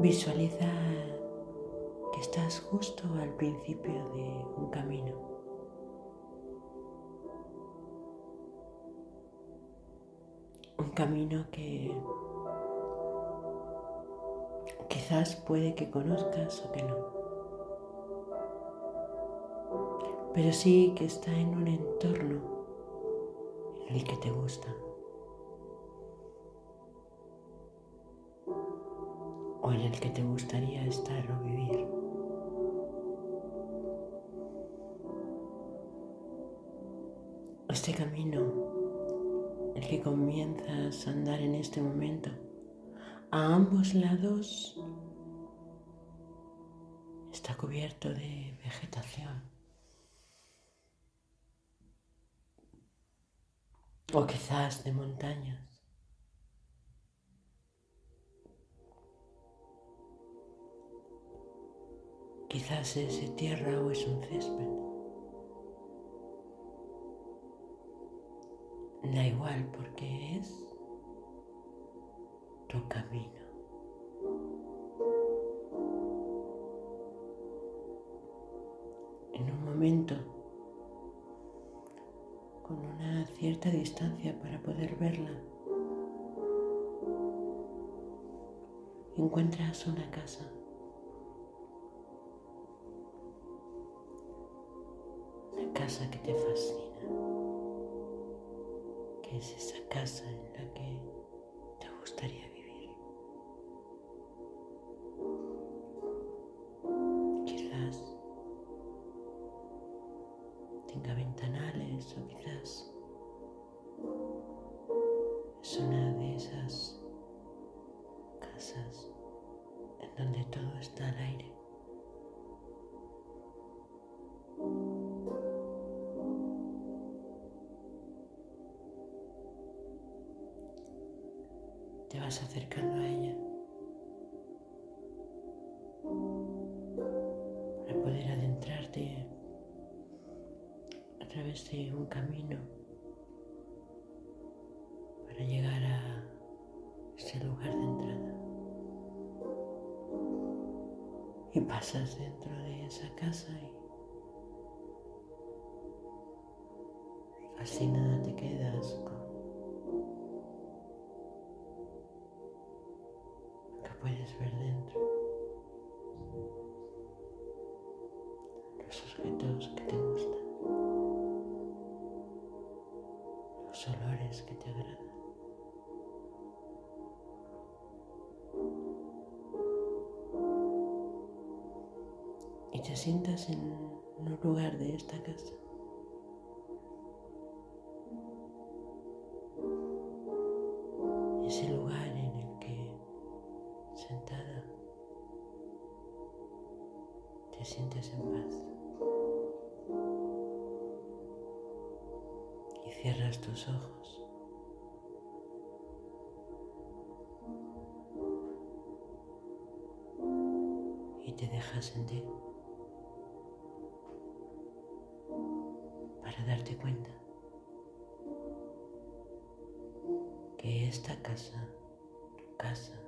Visualiza que estás justo al principio de un camino. Un camino que quizás puede que conozcas o que no. Pero sí que está en un entorno en el que te gusta. O en el que te gustaría estar o vivir. Este camino, el que comienzas a andar en este momento, a ambos lados está cubierto de vegetación. O quizás de montañas. Quizás es tierra o es un césped. Da igual porque es tu camino. En un momento, con una cierta distancia para poder verla, encuentras una casa. Casa que te fascina, que es esa casa en la que te gustaría vivir. Quizás tenga ventanales o quizás es una de esas casas en donde todo está al aire. Te vas acercando a ella para poder adentrarte a través de un camino para llegar a ese lugar de entrada. Y pasas dentro de esa casa y fascinada Los objetos que te gustan. Los olores que te agradan. Y te sientas en un lugar de esta casa. Ese lugar sentada, te sientes en paz cierras tus ojos. Y te dejas sentir para darte cuenta que esta casa, casa,